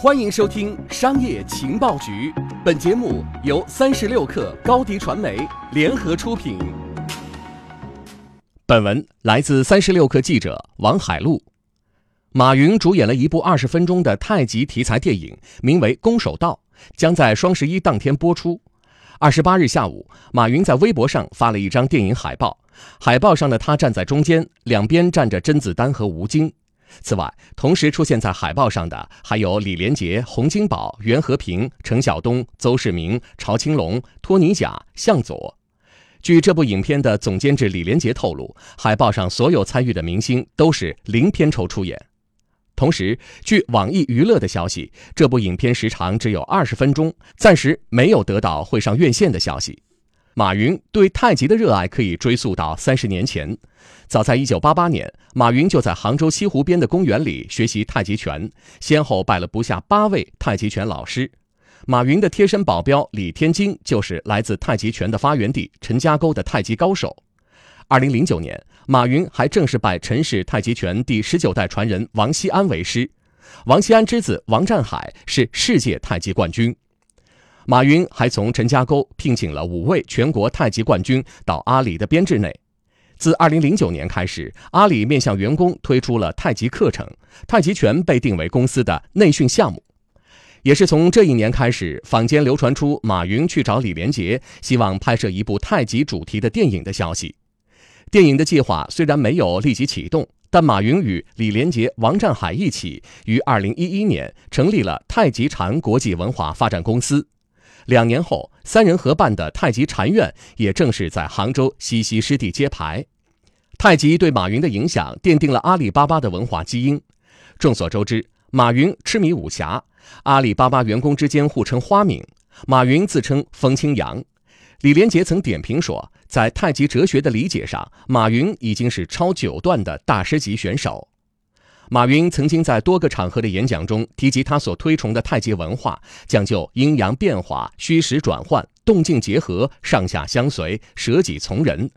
欢迎收听《商业情报局》，本节目由三十六克高低传媒联合出品。本文来自三十六克记者王海璐。马云主演了一部二十分钟的太极题材电影，名为《攻守道》，将在双十一当天播出。二十八日下午，马云在微博上发了一张电影海报，海报上的他站在中间，两边站着甄子丹和吴京。此外，同时出现在海报上的还有李连杰、洪金宝、袁和平、陈晓东、邹市明、曹青龙、托尼贾、向佐。据这部影片的总监制李连杰透露，海报上所有参与的明星都是零片酬出演。同时，据网易娱乐的消息，这部影片时长只有二十分钟，暂时没有得到会上院线的消息。马云对太极的热爱可以追溯到三十年前。早在1988年，马云就在杭州西湖边的公园里学习太极拳，先后拜了不下八位太极拳老师。马云的贴身保镖李天金就是来自太极拳的发源地陈家沟的太极高手。2009年，马云还正式拜陈氏太极拳第十九代传人王锡安为师。王锡安之子王占海是世界太极冠军。马云还从陈家沟聘请了五位全国太极冠军到阿里的编制内。自2009年开始，阿里面向员工推出了太极课程，太极拳被定为公司的内训项目。也是从这一年开始，坊间流传出马云去找李连杰，希望拍摄一部太极主题的电影的消息。电影的计划虽然没有立即启动，但马云与李连杰、王占海一起于2011年成立了太极禅国际文化发展公司。两年后，三人合办的太极禅院也正式在杭州西溪湿地揭牌。太极对马云的影响奠定了阿里巴巴的文化基因。众所周知，马云痴迷武侠，阿里巴巴员工之间互称花名。马云自称风清扬。李连杰曾点评说，在太极哲学的理解上，马云已经是超九段的大师级选手。马云曾经在多个场合的演讲中提及，他所推崇的太极文化讲究阴阳变化、虚实转换、动静结合、上下相随、舍己从人，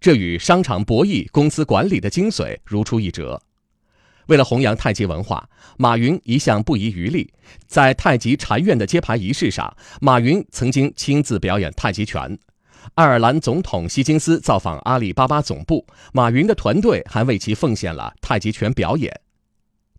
这与商场博弈、公司管理的精髓如出一辙。为了弘扬太极文化，马云一向不遗余力。在太极禅院的揭牌仪式上，马云曾经亲自表演太极拳。爱尔兰总统希金斯造访阿里巴巴总部，马云的团队还为其奉献了太极拳表演。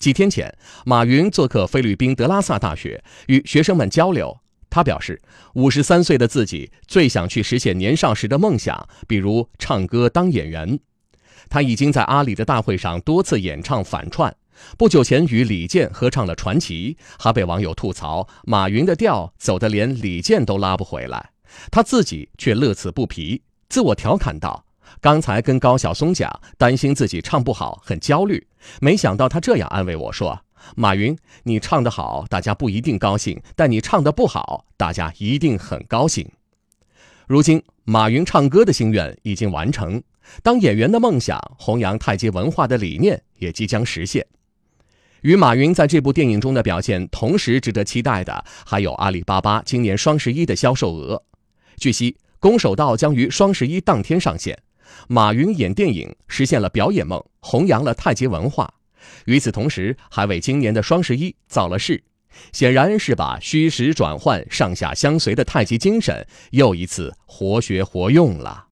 几天前，马云做客菲律宾德拉萨大学，与学生们交流。他表示，五十三岁的自己最想去实现年少时的梦想，比如唱歌当演员。他已经在阿里的大会上多次演唱反串。不久前与李健合唱了《传奇》，还被网友吐槽马云的调走得连李健都拉不回来，他自己却乐此不疲，自我调侃道。刚才跟高晓松讲，担心自己唱不好，很焦虑。没想到他这样安慰我说：“马云，你唱得好，大家不一定高兴；但你唱得不好，大家一定很高兴。”如今，马云唱歌的心愿已经完成，当演员的梦想、弘扬太极文化的理念也即将实现。与马云在这部电影中的表现同时值得期待的，还有阿里巴巴今年双十一的销售额。据悉，《攻守道》将于双十一当天上线。马云演电影实现了表演梦，弘扬了太极文化，与此同时还为今年的双十一造了势，显然是把虚实转换、上下相随的太极精神又一次活学活用了。